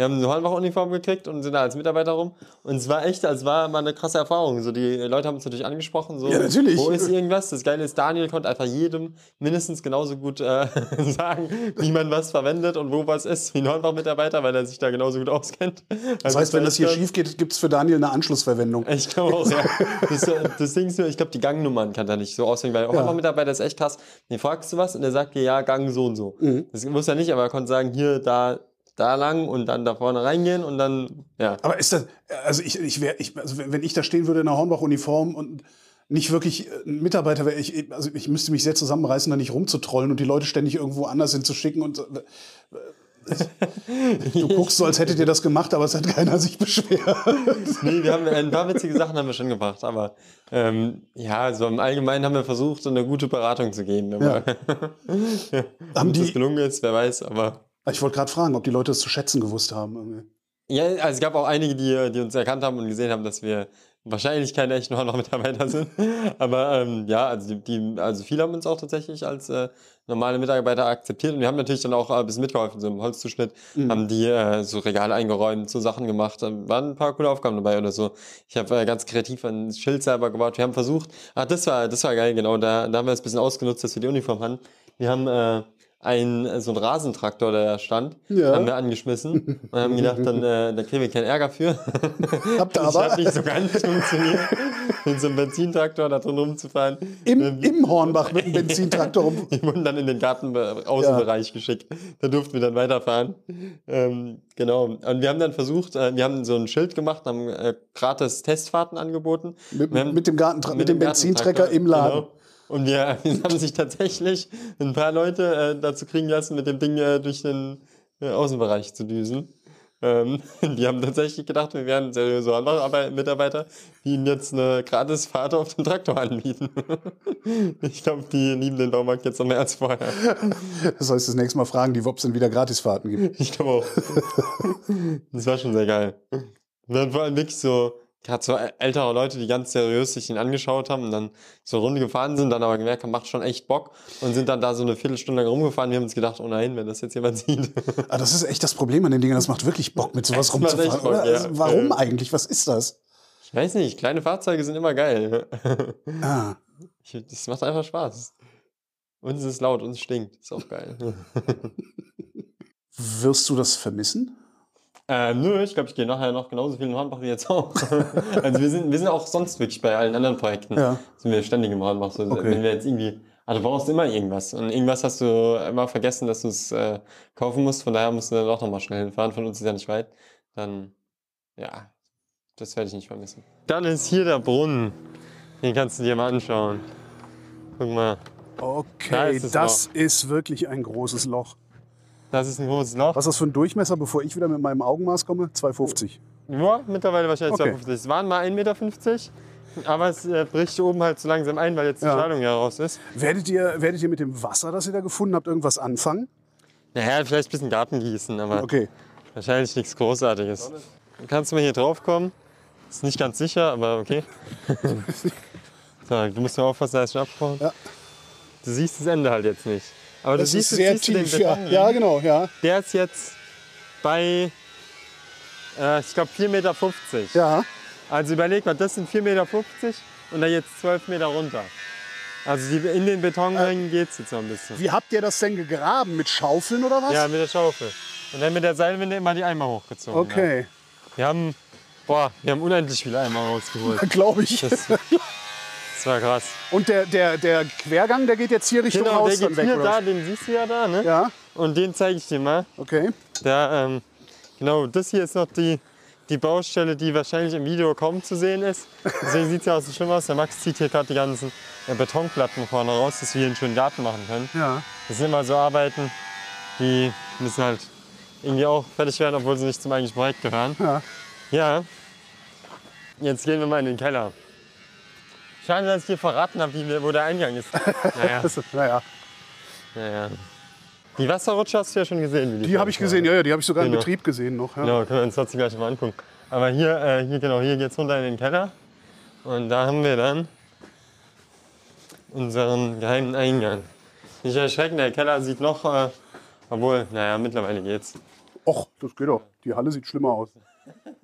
Wir haben eine Hornbach-Uniform gekriegt und sind da als Mitarbeiter rum. Und es war echt, es war mal eine krasse Erfahrung. So, die Leute haben uns natürlich angesprochen, so, Ja, natürlich. wo ist irgendwas? Das Geile ist, Daniel konnte einfach jedem mindestens genauso gut äh, [laughs] sagen, wie man was verwendet und wo was ist, wie ein Hornbach-Mitarbeiter, weil er sich da genauso gut auskennt. Das heißt, wenn das hier schief geht, gibt es für Daniel eine Anschlussverwendung. Ich glaube auch, ja. [laughs] Das, das Ding ist nur, ich glaube, die Gangnummern kann er nicht so auswählen, weil auch Mitarbeiter ist echt krass. Den fragst du was und er sagt dir, ja, Gang so und so. Mhm. Das muss er nicht, aber er konnte sagen, hier, da, da lang und dann da vorne reingehen und dann, ja. Aber ist das, also ich, ich wär, ich, also wenn ich da stehen würde in einer Hornbach-Uniform und nicht wirklich äh, ein Mitarbeiter wäre. Ich, also ich müsste mich sehr zusammenreißen, da nicht rumzutrollen und die Leute ständig irgendwo anders hinzuschicken und so. Du guckst so, als hättet ihr das gemacht, aber es hat keiner sich beschwert. [laughs] Nee, wir haben ein paar witzige Sachen haben wir schon gebracht, aber ähm, ja, so im Allgemeinen haben wir versucht, eine gute Beratung zu geben. Aber [laughs] Haben ob das die, gelungen ist, wer weiß, aber ich wollte gerade fragen, ob die Leute es zu schätzen gewusst haben. irgendwie. Ja, also es gab auch einige, die, die uns erkannt haben und gesehen haben, dass wir wahrscheinlich keine echten Hornbach-Mitarbeiter sind. [laughs] Aber ähm, ja, also, die, die, also viele haben uns auch tatsächlich als äh, normale Mitarbeiter akzeptiert und wir haben natürlich dann auch äh, ein bisschen mitgeholfen, so im Holzzuschnitt, haben die äh, so Regale eingeräumt, so Sachen gemacht, da waren ein paar coole Aufgaben dabei oder so. Ich habe äh, ganz kreativ ein Schild selber gebaut. Wir haben versucht, ah, das war, das war geil, genau, da, da haben wir es ein bisschen ausgenutzt, dass wir die Uniform hatten. Wir haben äh, ein, so einen Rasentraktor, der da stand, Ja. haben wir angeschmissen und haben gedacht, dann, äh, da kriegen wir keinen Ärger für. [laughs] Habt ihr [laughs] Das aber hat nicht so ganz funktioniert, [laughs] mit so einem Benzintraktor da drin rumzufahren. im, im Hornbach mit dem Benzintraktor rum. Die wurden dann in den Gartenaußenbereich geschickt. Da durften wir dann weiterfahren. Ähm, genau. Und wir haben dann versucht, äh, wir haben so ein Schild gemacht, haben äh, gratis Testfahrten angeboten. Mit, haben- mit dem, Garten, mit dem Benzintrecker Gartentraktor, im Laden. Genau. Und wir, [laughs] wir haben sich tatsächlich ein paar Leute äh, dazu kriegen lassen, mit dem Ding äh, durch den äh, Außenbereich zu düsen. Ähm, [laughs] die haben tatsächlich gedacht, wir wären seriöse Mitarbeiter, die ihnen jetzt eine Gratisfahrt auf dem Traktor anbieten. [laughs] ich glaube, die lieben den Baumarkt jetzt noch mehr als vorher. Das heißt, das nächste Mal fragen die, ob es denn wieder Gratisfahrten gibt. Ich glaube auch. das war schon sehr geil. Und dann vor allem wirklich so, gerade so ältere Leute, die ganz seriös sich ihn angeschaut haben und dann so eine Runde gefahren sind, dann aber gemerkt haben, macht schon echt Bock und sind dann da so eine Viertelstunde lang rumgefahren. Wir haben uns gedacht, oh nein, wenn das jetzt jemand sieht. Ah, das ist echt das Problem an den Dingen. Das macht wirklich Bock, mit sowas [laughs] Das rumzufahren. Bock, oder? ja. Also, warum eigentlich? Was ist das? Ich weiß nicht, kleine Fahrzeuge sind immer geil. [laughs] Ah, Das macht einfach Spaß. Und es ist laut und es stinkt. Ist auch geil. [laughs] wirst du das vermissen? Ähm, nö, ich glaube, ich gehe nachher noch genauso viel in Hornbach wie jetzt auch. [laughs] also wir sind, wir sind auch sonst wirklich bei allen anderen Projekten. Ja. Sind wir ständig im Hornbach. So, Okay. Wenn wir jetzt irgendwie, ah, du brauchst immer irgendwas. Und irgendwas hast du immer vergessen, dass du es äh, kaufen musst. Von daher musst du dann auch nochmal schnell hinfahren. Von uns ist ja nicht weit. Dann, ja, das werde ich nicht vermissen. Dann ist hier der Brunnen. Den kannst du dir mal anschauen. Guck mal, Da Okay, ist es das ist wirklich ein großes Loch. Das ist ein großes Loch. Was ist das für ein Durchmesser, bevor ich wieder mit meinem Augenmaß komme? 2,50. Ja, mittlerweile wahrscheinlich Okay. 2,50. Es waren mal 1,50 Meter, aber es äh, bricht oben halt so langsam ein, weil jetzt die Ja. Strahlung ja raus ist. Werdet ihr, werdet ihr mit dem Wasser, das ihr da gefunden habt, irgendwas anfangen? Naja, vielleicht ein bisschen Garten gießen, aber Okay. wahrscheinlich nichts Großartiges. Kannst du mal hier drauf kommen? Ist nicht ganz sicher, aber okay. [laughs] so, du musst nur aufpassen, da ist schon abgebrochen. Ja. Du siehst das Ende halt jetzt nicht. Aber Das du ist sehr siehst tief. Ja. Ja, genau, ja. Der ist jetzt bei, äh, ich glaube, 4,50 Meter. Ja. Also überleg mal, das sind 4,50 Meter und da jetzt 12 Meter runter. Also die, in den Betonringen geht es jetzt noch ein bisschen. Wie habt ihr das denn gegraben? Mit Schaufeln oder was? Ja, mit der Schaufel. Und dann mit der Seilwinde immer die Eimer hochgezogen. Ja. Okay, Wir haben, boah, wir haben unendlich viele Eimer rausgeholt. [laughs] glaube ich. Das, das war krass. Und der, der, der Quergang, der geht jetzt hier Richtung Genau, der Haus dann geht weg, hier da, den siehst du ja da, ne? Ja, Und den zeige ich dir mal. okay. Da, ähm, genau, das hier ist noch die, die Baustelle, die wahrscheinlich im Video kaum zu sehen ist. Deswegen sieht es ja auch so schlimm aus. Der Max zieht hier gerade die ganzen äh, Betonplatten vorne raus, dass wir hier einen schönen Garten machen können. Ja. Das sind immer so Arbeiten, die müssen halt irgendwie auch fertig werden, obwohl sie nicht zum eigentlichen Projekt gehören. Ja. Ja. Jetzt gehen wir mal in den Keller. Schade, dass ich dir verraten habe, wie wo der Eingang ist. [laughs] Naja, naja, naja. Die Wasserrutsche hast du ja schon gesehen. Wie die habe ich gesehen, ja, ja, die habe ich sogar Genau. Betrieb gesehen noch. Ja. Genau, können wir uns trotzdem gleich mal angucken. Aber hier, äh, hier genau, hier geht's runter in den Keller. Und da haben wir dann unseren geheimen Eingang. Nicht erschrecken, der Keller sieht noch, äh, obwohl, naja, mittlerweile geht's. Och, das geht doch. Die Halle sieht schlimmer aus. [laughs]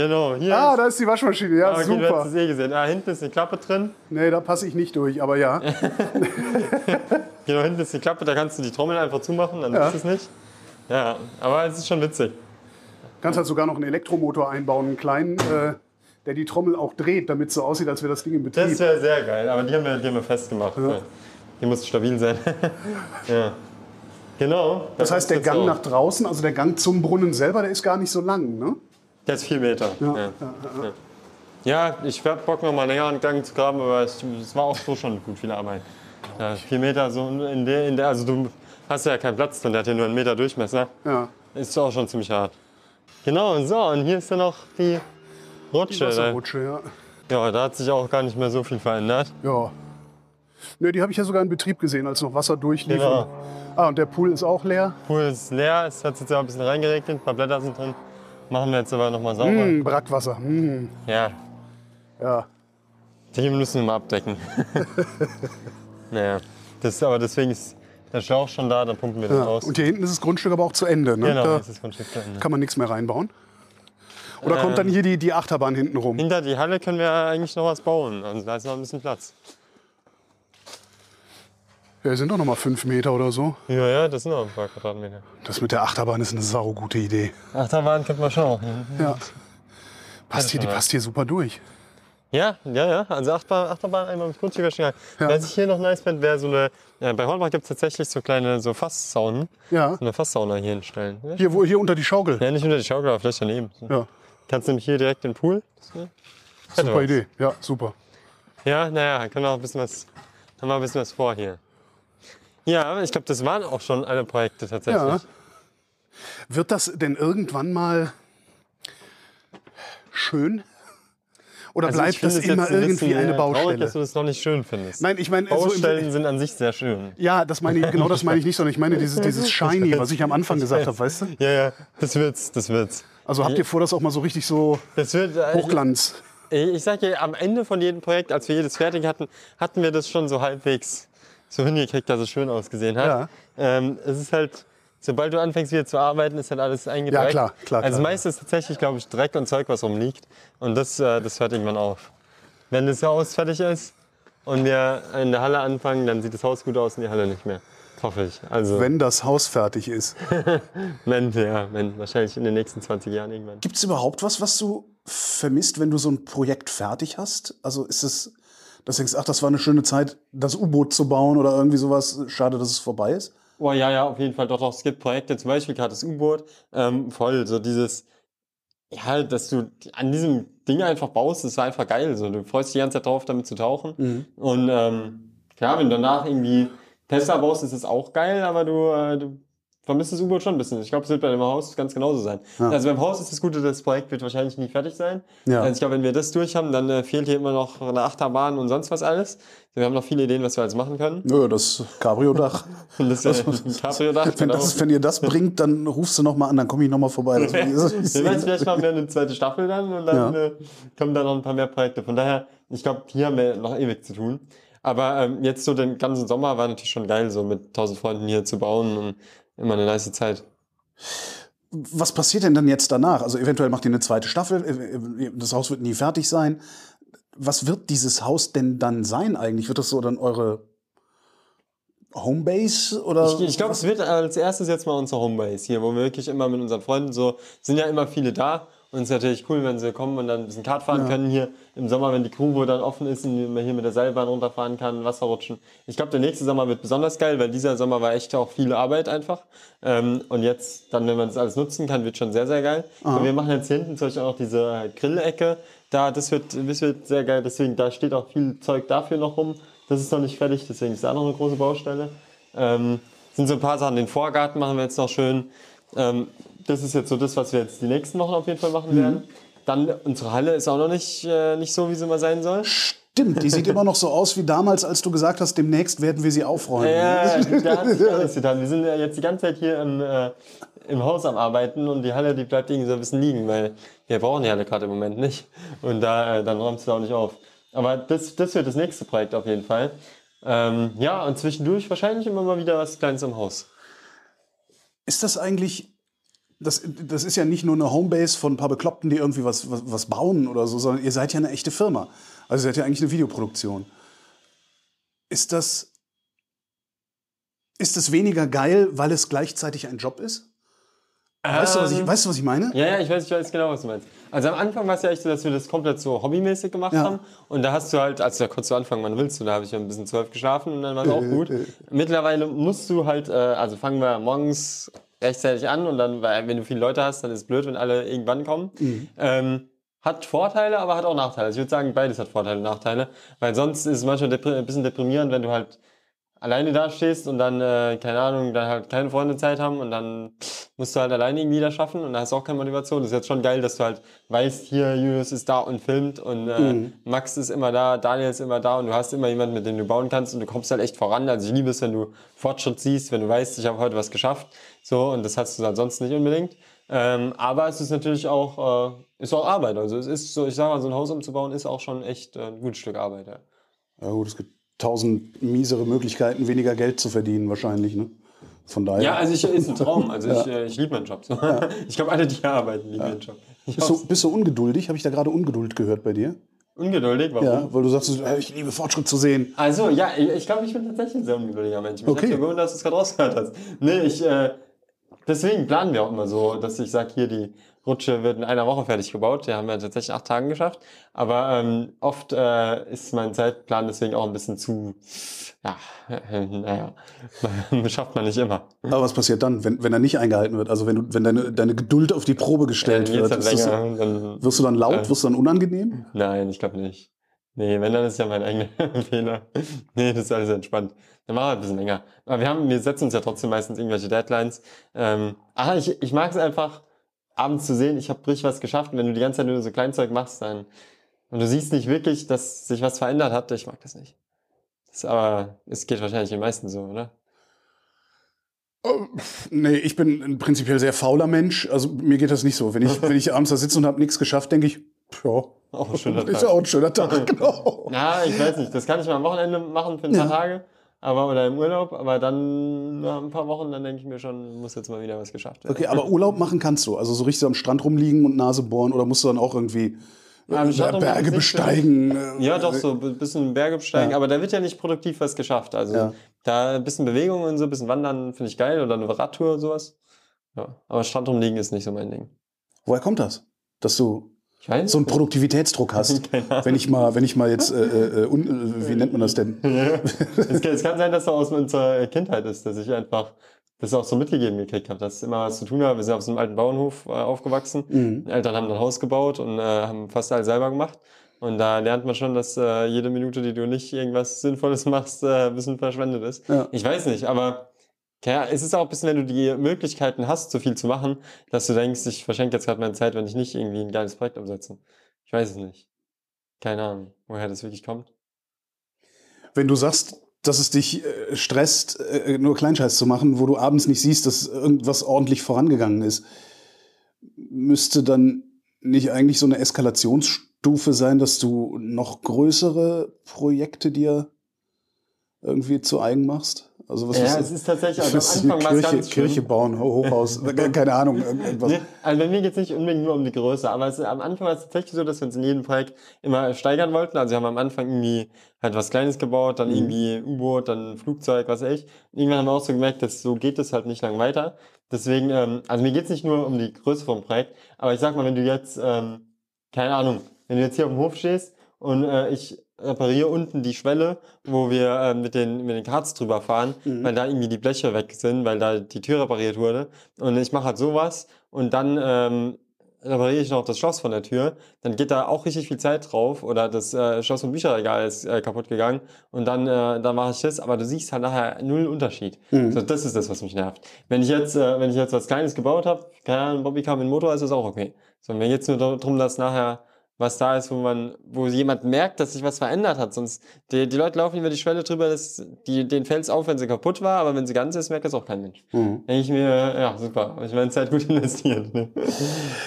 Genau, hier Ah, ist, da ist die Waschmaschine, ja, okay, du hast super. es eh gesehen. Ah, hinten ist eine Klappe drin. Nee, da passe ich nicht durch, aber ja. [laughs] [laughs] Genau, hinten ist die Klappe, da kannst du die Trommel einfach zumachen, dann Ja. ist es nicht. Ja, aber es ist schon witzig. Kannst halt sogar noch einen Elektromotor einbauen, einen kleinen, äh, der die Trommel auch dreht, damit es so aussieht, als wäre das Ding in Betrieb. Das wäre sehr geil, aber die haben wir, die haben wir festgemacht. Die muss stabil sein. [laughs] ja. Genau. das heißt, der Gang so. nach draußen, also der Gang zum Brunnen selber, der ist gar nicht so lang, ne? Ist vier Meter. Ja, Ja. ja, ja. Ich werde Bock noch mal länger an Gang zu graben, aber es es war auch so schon gut viel Arbeit. Ja, vier Meter so in der, in der, also du hast ja keinen Platz drin, der hat ja nur einen Meter Durchmesser. Ja. Ist auch schon ziemlich hart. Genau, und so, und hier ist dann noch die Rutsche. da- Wasserrutsche, ja. ja, da hat sich auch gar nicht mehr so viel verändert. Ja. Ne, die habe ich ja sogar in Betrieb gesehen, als noch Wasser durchlief. Genau. Ah, und der Pool ist auch leer. Pool ist leer, es hat jetzt ja ein bisschen reingeregnet, ein paar Blätter sind drin. Machen wir jetzt aber noch mal sauber. Hm, Brackwasser. Hm. Ja, Ja. die müssen wir mal abdecken. [laughs] naja, das aber deswegen ist der Schlauch schon da, dann pumpen wir den ja. raus. Und hier hinten ist das Grundstück aber auch zu Ende. Ne? genau, da das ist Grundstück zu Ende. kann man nichts mehr reinbauen. Oder kommt dann hier die, die Achterbahn hinten rum? Hinter die Halle können wir eigentlich noch was bauen. Also da ist noch ein bisschen Platz. Ja, sind doch noch mal fünf Meter oder so. Ja, ja, das sind noch ein paar Quadratmeter. Das mit der Achterbahn ist eine saugute Idee. Achterbahn könnte man schon hin. Ja. Passt hier, die passt hier super durch. Ja, ja, ja. Also Achterbahn, Achterbahn einmal mit geil. Ja. Was ich hier noch nice fände, wäre so eine. Ja, bei Hornbach gibt es tatsächlich so kleine so Fasssaunen. Ja. So eine Fasssauna hier hinstellen. Ja, Hier, wo, hier unter die Schaukel. Ja, nicht unter die Schaukel, aber vielleicht daneben. Ja, Kannst nämlich hier direkt in den Pool. Super. Idee. Ja, super. Ja, naja, können wir auch ein bisschen was, haben wir ein bisschen was vor hier. Ja, ich glaube, das waren auch schon alle Projekte tatsächlich. Ja. Wird das denn irgendwann mal schön? Oder Also ich bleibt das es immer ein irgendwie eine äh, Traurig, Baustelle? dass du das noch nicht schön findest. Nein, ich meine, so Baustellen im, sind an sich sehr schön. ja, das meine ich, genau das meine ich nicht, sondern ich meine dieses, dieses Shiny, was ich am Anfang gesagt habe, weißt du? [laughs] Ja, ja, das wird's, das wird's. Also habt ihr vor, das auch mal so richtig so Das wird, äh, Hochglanz? Ich sag dir, am Ende von jedem Projekt, als wir jedes fertig hatten, hatten wir das schon so halbwegs so hingekriegt, dass es schön ausgesehen hat. Ja. Ähm, es ist halt, sobald du anfängst wieder zu arbeiten, ist halt alles eingedreckt. Ja, klar, klar, Also meistens tatsächlich, glaube ich, Dreck und Zeug, was rumliegt. Und das, äh, das hört irgendwann auf. Wenn das Haus fertig ist und wir in der Halle anfangen, dann sieht das Haus gut aus und die Halle nicht mehr. Hoffe ich. Also, Wenn das Haus fertig ist. [laughs] wenn, ja, wenn, wahrscheinlich in den nächsten 20 Jahren irgendwann. Gibt es überhaupt was, was du vermisst, wenn du so ein Projekt fertig hast? Also ist es, dass du denkst, ach, das war eine schöne Zeit, das U-Boot zu bauen oder irgendwie sowas. Schade, dass es vorbei ist. Oh ja, ja, auf jeden Fall. Doch, doch, es gibt Projekte, zum Beispiel gerade das U-Boot, ähm, voll, so dieses, ja, dass du an diesem Ding einfach baust, das war einfach geil. So, du freust dich die ganze Zeit drauf, damit zu tauchen. Und ähm, klar, wenn du danach irgendwie Tesla baust, ist es auch geil, aber du, äh, du vermisst das U-Boot schon ein bisschen. Ich glaube, es wird bei dem Haus ganz genauso sein. Also beim Haus ist das Gute, das Projekt wird wahrscheinlich nie fertig sein. Ja. Also ich glaube, wenn wir das durch haben, dann äh, fehlt hier immer noch eine Achterbahn und sonst was alles. Wir haben noch viele Ideen, was wir alles machen können. Nö, das Cabrio-Dach. [laughs] Das äh, [laughs] Cabrio-Dach, [laughs] Wenn, genau. das, wenn ihr das bringt, dann rufst du noch mal an, dann komme ich noch mal vorbei. Das sehen. vielleicht machen wir eine zweite Staffel dann und dann Ja. äh, kommen dann noch ein paar mehr Projekte. Von daher, ich glaube, hier haben wir noch ewig zu tun. Aber ähm, jetzt so den ganzen Sommer war natürlich schon geil, so mit tausend Freunden hier zu bauen und immer eine nice Zeit. Was passiert denn dann jetzt danach? Also eventuell macht ihr eine zweite Staffel, äh, äh, das Haus wird nie fertig sein. Was wird dieses Haus denn dann sein eigentlich? Wird das so dann eure Homebase oder? Ich, ich glaube, es wird als erstes jetzt mal unsere Homebase hier, wo wir wirklich immer mit unseren Freunden so, sind ja immer viele da. Und es ist natürlich cool, wenn sie kommen und dann ein bisschen Kart fahren können hier im Sommer, wenn die Crew dann offen ist und man hier mit der Seilbahn runterfahren kann, Wasser rutschen. Ich glaube, der nächste Sommer wird besonders geil, weil dieser Sommer war echt auch viel Arbeit einfach. Ähm, und jetzt, dann, wenn man das alles nutzen kann, wird schon sehr, sehr geil. Und wir machen jetzt hier hinten zum Beispiel auch noch diese Grillecke. Da, das wird, das wird sehr geil. Deswegen, da steht auch viel Zeug dafür noch rum. Das ist noch nicht fertig, deswegen ist da noch eine große Baustelle. Ähm, sind so ein paar Sachen. Den Vorgarten machen wir jetzt noch schön. Ähm, das ist jetzt so das, was wir jetzt die nächsten Wochen auf jeden Fall machen werden. Dann unsere Halle ist auch noch nicht, äh, nicht so, wie sie mal sein soll. Stimmt, die sieht immer noch so aus wie damals, als du gesagt hast, demnächst werden wir sie aufräumen. Ja, da hat sich gar nichts [laughs] getan. Wir sind ja jetzt die ganze Zeit hier im, äh, im Haus am Arbeiten und die Halle, die bleibt irgendwie so ein bisschen liegen, weil wir brauchen die Halle gerade im Moment nicht. Und da, äh, dann räumst du auch nicht auf. Aber das, das wird das nächste Projekt auf jeden Fall. Ähm, ja, und zwischendurch wahrscheinlich immer mal wieder was Kleines im Haus. Ist das eigentlich, das, das ist ja nicht nur eine Homebase von ein paar Bekloppten, die irgendwie was, was, was bauen oder so, sondern ihr seid ja eine echte Firma. Also ihr seid ja eigentlich eine Videoproduktion. Ist das, ist das weniger geil, weil es gleichzeitig ein Job ist? Weißt, du, was ich, Ähm, weißt du, was ich meine? Ja, ja, ich weiß, ich weiß genau, was du meinst. Also am Anfang war es ja echt so, dass wir das komplett so hobbymäßig gemacht Ja. haben. Und da hast du halt, also da konntest du anfangen, wann willst du, da habe ich ja ein bisschen zwölf geschlafen und dann war es auch [laughs] gut. Mittlerweile musst du halt, äh, also fangen wir morgens rechtzeitig an und dann, weil, wenn du viele Leute hast, dann ist es blöd, wenn alle irgendwann kommen. Ähm, hat Vorteile, aber hat auch Nachteile. Also ich würde sagen, beides hat Vorteile und Nachteile. Weil sonst ist es manchmal ein bisschen deprimierend, wenn du halt alleine da stehst und dann, äh, keine Ahnung, dann halt keine Freunde Zeit haben und dann musst du halt alleine irgendwie das schaffen und da hast du auch keine Motivation. Das ist jetzt schon geil, dass du halt weißt, hier, Julius ist da und filmt und äh, Max ist immer da, Daniel ist immer da und du hast immer jemanden, mit dem du bauen kannst und du kommst halt echt voran. Also ich liebe es, wenn du Fortschritt siehst, wenn du weißt, ich habe heute was geschafft. So, und das hast du ansonsten nicht unbedingt. Ähm, aber es ist natürlich auch, äh, ist auch Arbeit. Also es ist so, ich sag mal, so ein Haus umzubauen ist auch schon echt äh, ein gutes Stück Arbeit. Ja. Ja gut, es gibt tausend miesere Möglichkeiten, weniger Geld zu verdienen wahrscheinlich. Ne? Von daher. Ja, also ich, ist ein Traum. Also ich, äh, ich liebe meinen Job. So. [laughs] Ich glaube, alle, die hier arbeiten, lieben ihren Job. Ich bist, du, bist du ungeduldig? Habe ich da gerade Ungeduld gehört bei dir? ungeduldig, warum? Ja, weil du sagst, äh, ich liebe Fortschritt zu sehen. Also, ja, ich, ich glaube, ich bin tatsächlich ein sehr ungeduldiger Mensch. Mich Okay. okay. gewundert, dass du es gerade rausgehört hast. Nee, ich, äh, deswegen planen wir auch immer so, dass ich sage, hier, die Rutsche wird in einer Woche fertig gebaut. Die haben wir tatsächlich acht Tagen geschafft. Aber ähm, oft äh, ist mein Zeitplan deswegen auch ein bisschen zu, ja, äh, [laughs] naja, [laughs] schafft man nicht immer. Aber was passiert dann, wenn, wenn er nicht eingehalten wird? Also wenn, du, wenn deine, deine Geduld auf die Probe gestellt geht's wird, länger. Dann, wirst du dann laut? Äh. Wirst du dann unangenehm? Nein, ich glaube nicht. Nee, wenn, dann ist ja mein eigener [laughs] Fehler. Nee, das ist alles entspannt. Dann machen wir ein bisschen länger. Aber wir haben, wir setzen uns ja trotzdem meistens irgendwelche Deadlines. Ähm, ach, ich, ich mag es einfach, abends zu sehen, ich habe richtig was geschafft. Und wenn du die ganze Zeit nur so Kleinzeug machst, dann, und du siehst nicht wirklich, dass sich was verändert hat, ich mag das nicht. Das, aber es geht wahrscheinlich den meisten so, oder? Nee, ich bin ein prinzipiell sehr fauler Mensch. Also mir geht das nicht so. Wenn ich, [laughs] wenn ich abends da sitze und habe nichts geschafft, denke ich, ja, Auch ein schöner [laughs] ist Tag. ja auch ein schöner Tag, [laughs] genau. Ja, ich weiß nicht. Das kann ich mal am Wochenende machen für ein Ja. paar Tage. Aber, oder im Urlaub. Aber dann nach ein paar Wochen, dann denke ich mir schon, muss jetzt mal wieder was geschafft werden. Okay, aber Urlaub machen kannst du. Also so richtig am Strand rumliegen und Nase bohren oder musst du dann auch irgendwie Ja, äh, Berge besteigen? äh, Ja, doch, so ein bisschen Berge besteigen, Ja. aber da wird ja nicht produktiv was geschafft. Also Ja. da ein bisschen Bewegung und so, ein bisschen Wandern finde ich geil oder eine Radtour und sowas. Ja, aber Strand rumliegen ist nicht so mein Ding. Woher kommt das? Dass du so einen. Produktivitätsdruck hast. [laughs] Wenn ich mal, wenn ich mal jetzt, äh, äh, un, äh, wie nennt man das denn? [laughs] es, kann, es kann sein, dass das aus unserer Kindheit ist, dass ich einfach das auch so mitgegeben gekriegt habe, dass es immer was zu tun hat. Wir sind auf so einem alten Bauernhof äh, aufgewachsen. Mhm. Die Eltern haben ein Haus gebaut und äh, haben fast alles selber gemacht. Und da lernt man schon, dass äh, jede Minute, die du nicht irgendwas Sinnvolles [laughs] machst, äh, ein bisschen verschwendet ist. Ja. Ich weiß nicht, aber ja, es ist auch ein bisschen, wenn du die Möglichkeiten hast, so viel zu machen, dass du denkst, ich verschenke jetzt gerade meine Zeit, wenn ich nicht irgendwie ein geiles Projekt umsetze. Ich weiß es nicht. Keine Ahnung, woher das wirklich kommt. Wenn du sagst, dass es dich äh, stresst, äh, nur Kleinscheiß zu machen, wo du abends nicht siehst, dass irgendwas ordentlich vorangegangen ist, müsste dann nicht eigentlich so eine Eskalationsstufe sein, dass du noch größere Projekte dir irgendwie zu eigen machst? Also was ja, ist es ist tatsächlich, [laughs] also am eine Anfang war es Kirche, ganz schlimm. Kirche bauen, Ho- Hochhaus, [laughs] keine Ahnung, irgendwas. Nee, also bei mir geht es nicht unbedingt nur um die Größe, aber es, am Anfang war es tatsächlich so, dass wir uns in jedem Projekt immer steigern wollten. Also wir haben am Anfang irgendwie halt was Kleines gebaut, dann Mhm. irgendwie U-Boot, dann Flugzeug, was weiß ich. Irgendwann haben wir auch so gemerkt, dass so geht es halt nicht lang weiter. Deswegen, ähm, also mir geht es nicht nur um die Größe vom Projekt, aber ich sag mal, wenn du jetzt, ähm, keine Ahnung, wenn du jetzt hier auf dem Hof stehst und äh, ich repariere unten die Schwelle, wo wir äh, mit den mit den Karts drüber fahren, Mhm. weil da irgendwie die Bleche weg sind, weil da die Tür repariert wurde. Und ich mache halt sowas und dann ähm, repariere ich noch das Schloss von der Tür. Dann geht da auch richtig viel Zeit drauf oder das äh, Schloss vom Bücherregal ist äh, kaputt gegangen und dann äh, dann mache ich das, aber du siehst halt nachher null Unterschied. Mhm. So, das ist das, was mich nervt. Wenn ich jetzt äh, wenn ich jetzt was Kleines gebaut habe, keine Ahnung, Bobby kam mit dem Motor, ist das auch okay. So, mir geht's nur darum, dass nachher was da ist, wo man, wo jemand merkt, dass sich was verändert hat. Sonst, die, die Leute laufen über die Schwelle drüber, dass die, den fällt's auf, wenn sie kaputt war, aber wenn sie ganz ist, merkt das auch kein Mensch. Mhm. Denke ich mir, ja, super, ich meine Zeit gut investiert. Ne?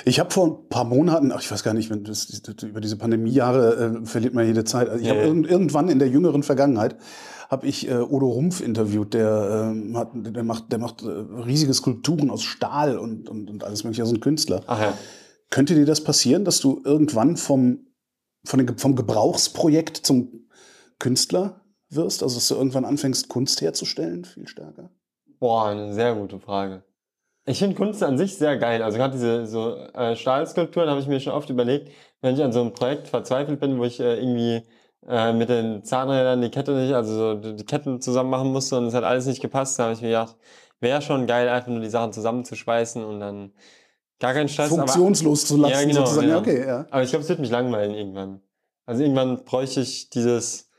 Ich habe vor ein paar Monaten, ach, ich weiß gar nicht, wenn das, über diese Pandemiejahre äh, verliert man jede Zeit. Also ich Ja, habe ja. irgend, irgendwann in der jüngeren Vergangenheit habe ich äh, Odo Rumpf interviewt, der ähm, hat, der macht, der macht äh, riesige Skulpturen aus Stahl und, und, und alles mögliche, also ein Künstler. Ach ja. Könnte dir das passieren, dass du irgendwann vom, den, vom Gebrauchsprojekt zum Künstler wirst? Also dass du irgendwann anfängst, Kunst herzustellen, viel stärker? Boah, eine sehr gute Frage. Ich finde Kunst an sich sehr geil. Also gerade diese so äh, Stahlskulpturen habe ich mir schon oft überlegt, wenn ich an so einem Projekt verzweifelt bin, wo ich äh, irgendwie äh, mit den Zahnrädern die Kette nicht, also so die Ketten zusammen machen musste und es hat alles nicht gepasst, da habe ich mir gedacht, wäre schon geil, einfach nur die Sachen zusammenzuschweißen und dann, gar keinen Stress. funktionslos zu aber, lassen, ja, genau, sozusagen. ja. Okay, ja. Aber ich glaube, es wird mich langweilen irgendwann. Also irgendwann bräuchte ich dieses,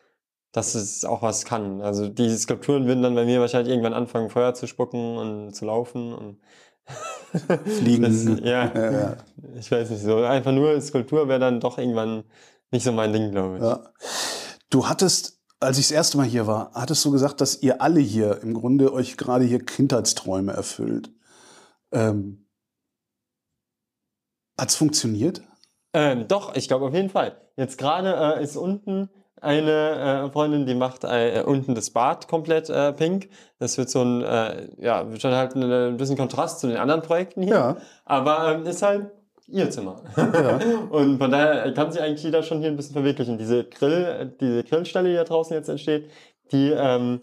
dass es auch was kann. Also die Skulpturen würden dann bei mir wahrscheinlich irgendwann anfangen, Feuer zu spucken und zu laufen und [laughs] Fliegen. Das, ja, Ja, ja. ich weiß nicht so. Einfach nur Skulptur wäre dann doch irgendwann nicht so mein Ding, glaube ich. Ja. Du hattest, als ich das erste Mal hier war, hattest du gesagt, dass ihr alle hier im Grunde euch gerade hier Kindheitsträume erfüllt. Ähm, hat's funktioniert? Ähm, doch, ich glaube auf jeden Fall. Jetzt gerade äh, ist unten eine äh, Freundin, die macht äh, unten das Bad komplett äh, pink. Das wird so ein, äh, ja, wird dann halt ein, ein bisschen Kontrast zu den anderen Projekten hier. Ja. Aber ähm, ist halt ihr Zimmer. Ja. [laughs] Und von daher kann sich eigentlich jeder schon hier ein bisschen verwirklichen. Diese Grill, diese Grillstelle, die da draußen jetzt entsteht, die ähm,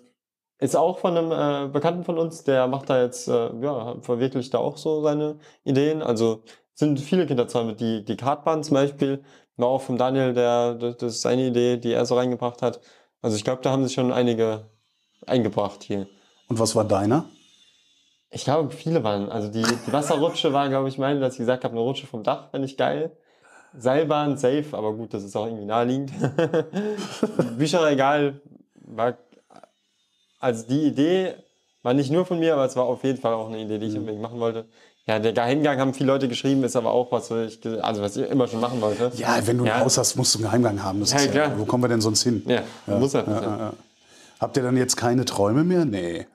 ist auch von einem äh, Bekannten von uns, der macht da jetzt, äh, ja, verwirklicht da auch so seine Ideen. Also sind viele Kinderzäume. Die, die Kartbahn zum Beispiel war auch vom Daniel, der, das das ist seine Idee, die er so reingebracht hat. Also ich glaube, da haben sich schon einige eingebracht hier. Und was war deiner? Ich glaube, viele waren. Also die, die Wasserrutsche war, glaube ich, meine, dass ich gesagt habe, eine Rutsche vom Dach fände ich geil. Seilbahn, safe, aber gut, das ist auch irgendwie naheliegend. [laughs] Bücherregal war, also die Idee war nicht nur von mir, aber es war auf jeden Fall auch eine Idee, die ich unbedingt machen wollte. Ja, der Geheimgang haben viele Leute geschrieben, ist aber auch was, was ich, also was ich immer schon machen wollte. Ja, wenn du ein Ja. Haus hast, musst du einen Geheimgang haben. Das Ja, ist ja, wo kommen wir denn sonst hin? Ja, muss halt. Ja, Ja, ja, ja. Habt ihr dann jetzt keine Träume mehr? Nee.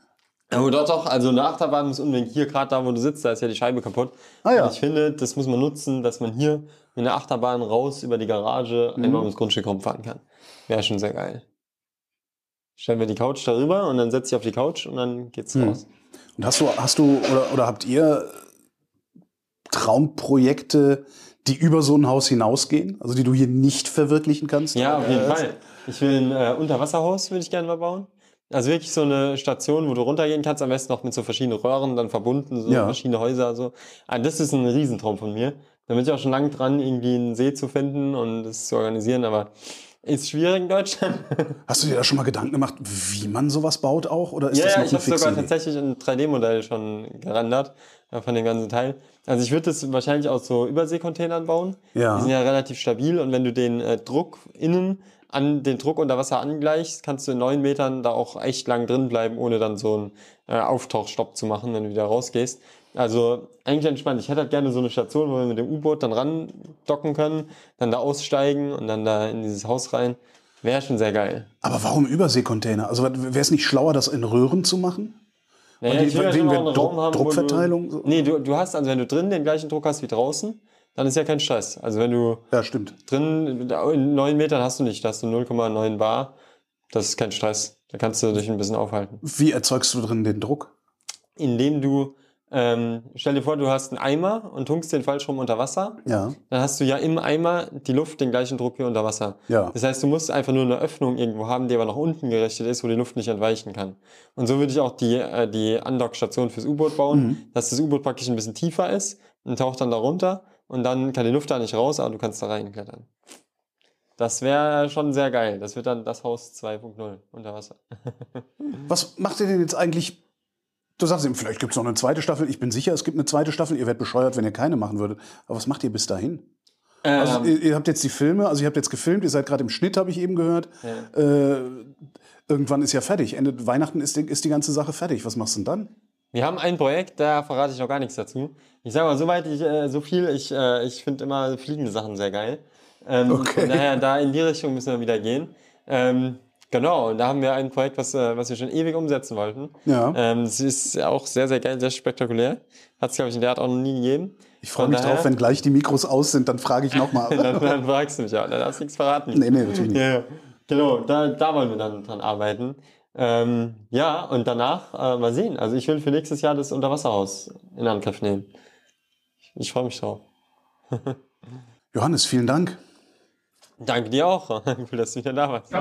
Oh, doch, doch, also eine Achterbahn muss unbedingt hier, gerade da, wo du sitzt, da ist ja die Scheibe kaputt. Ah, ja. Und ich finde, das muss man nutzen, dass man hier mit einer Achterbahn raus über die Garage Mhm. einmal ums Grundstück rumfahren kann. Wäre schon sehr geil. Stellen wir die Couch darüber und dann setze ich auf die Couch und dann geht's Mhm. raus. Und hast du, hast du oder, oder habt ihr Traumprojekte, die über so ein Haus hinausgehen? Also die du hier nicht verwirklichen kannst? Ja, auf jeden Äh, Fall. Ich will ein äh, Unterwasserhaus, würde ich gerne mal bauen. Also wirklich so eine Station, wo du runtergehen kannst, am besten noch mit so verschiedenen Röhren dann verbunden, so Ja. verschiedene Häuser. So. Ah, das ist ein Riesentraum von mir. Da bin ich auch schon lange dran, irgendwie einen See zu finden und das zu organisieren, aber ist schwierig in Deutschland. Hast du dir da schon mal Gedanken gemacht, wie man sowas baut auch? Oder ist ja, das ja, noch ich habe sogar Idee? tatsächlich ein 3D-Modell schon gerendert äh, von dem ganzen Teil. Also ich würde das wahrscheinlich aus so Überseekontainern bauen. Ja. Die sind ja relativ stabil und wenn du den äh, Druck innen an den Druck unter Wasser angleichst, kannst du in neun Metern da auch echt lang drin bleiben, ohne dann so einen äh, Auftauchstopp zu machen, wenn du wieder rausgehst. Also eigentlich entspannt. Ich hätte halt gerne so eine Station, wo wir mit dem U-Boot dann ran docken können, dann da aussteigen und dann da in dieses Haus rein. Wäre schon sehr geil. Aber warum Überseekontainer? Also wäre es nicht schlauer, das in Röhren zu machen? Naja, die- ich will ja wegen einen Druck- haben, Druckverteilung? Du, nee, du, du hast, also wenn du drin den gleichen Druck hast wie draußen, dann ist ja kein Stress. Also wenn du Ja, stimmt. drin, in neun Metern hast du nicht, da hast du 0,9 Bar. Das ist kein Stress. Da kannst du dich ein bisschen aufhalten. Wie erzeugst du drin den Druck? Indem du, ähm, stell dir vor, du hast einen Eimer und tunkst den falsch rum unter Wasser. Ja. Dann hast du ja im Eimer die Luft den gleichen Druck wie unter Wasser. Ja. Das heißt, du musst einfach nur eine Öffnung irgendwo haben, die aber nach unten gerichtet ist, wo die Luft nicht entweichen kann. Und so würde ich auch die, äh, die Andockstation fürs U-Boot bauen, Mhm. dass das U-Boot praktisch ein bisschen tiefer ist und taucht dann da runter und dann kann die Luft da nicht raus, aber du kannst da reinklettern. Das wäre schon sehr geil. Das wird dann das Haus 2.0 unter Wasser. [laughs] Was macht ihr denn jetzt eigentlich? Du sagst eben, vielleicht gibt es noch eine zweite Staffel. Ich bin sicher, es gibt eine zweite Staffel. Ihr werdet bescheuert, wenn ihr keine machen würdet. Aber was macht ihr bis dahin? Also, Ähm, ihr, ihr habt jetzt die Filme, also ihr habt jetzt gefilmt, ihr seid gerade im Schnitt, habe ich eben gehört. Äh, irgendwann ist ja fertig. Ende Weihnachten ist die, ist die ganze Sache fertig. Was machst du denn dann? Wir haben ein Projekt, da verrate ich noch gar nichts dazu. Ich sage mal, soweit ich, äh, so viel, ich, äh, ich finde immer fliegende Sachen sehr geil. Ähm, Okay. Von daher, da in die Richtung müssen wir wieder gehen. Ähm, genau, und da haben wir ein Projekt, was, äh, was wir schon ewig umsetzen wollten. Ja. Ähm, es ist auch sehr, sehr geil, sehr spektakulär. Hat es, glaube ich, in der Art auch noch nie gegeben. Ich freue mich daher- drauf, wenn gleich die Mikros aus sind, dann frage ich nochmal. [laughs] dann, dann fragst du mich auch, dann darfst du nichts verraten. nee, nee, natürlich nicht. Ja, ja. genau, da, da wollen wir dann dran arbeiten. Ähm, ja, und danach äh, mal sehen. Also ich will für nächstes Jahr das Unterwasserhaus in Angriff nehmen. Ich, ich freue mich drauf. [laughs] Johannes, vielen Dank. Danke dir auch. [laughs] Cool, dass du wieder da warst.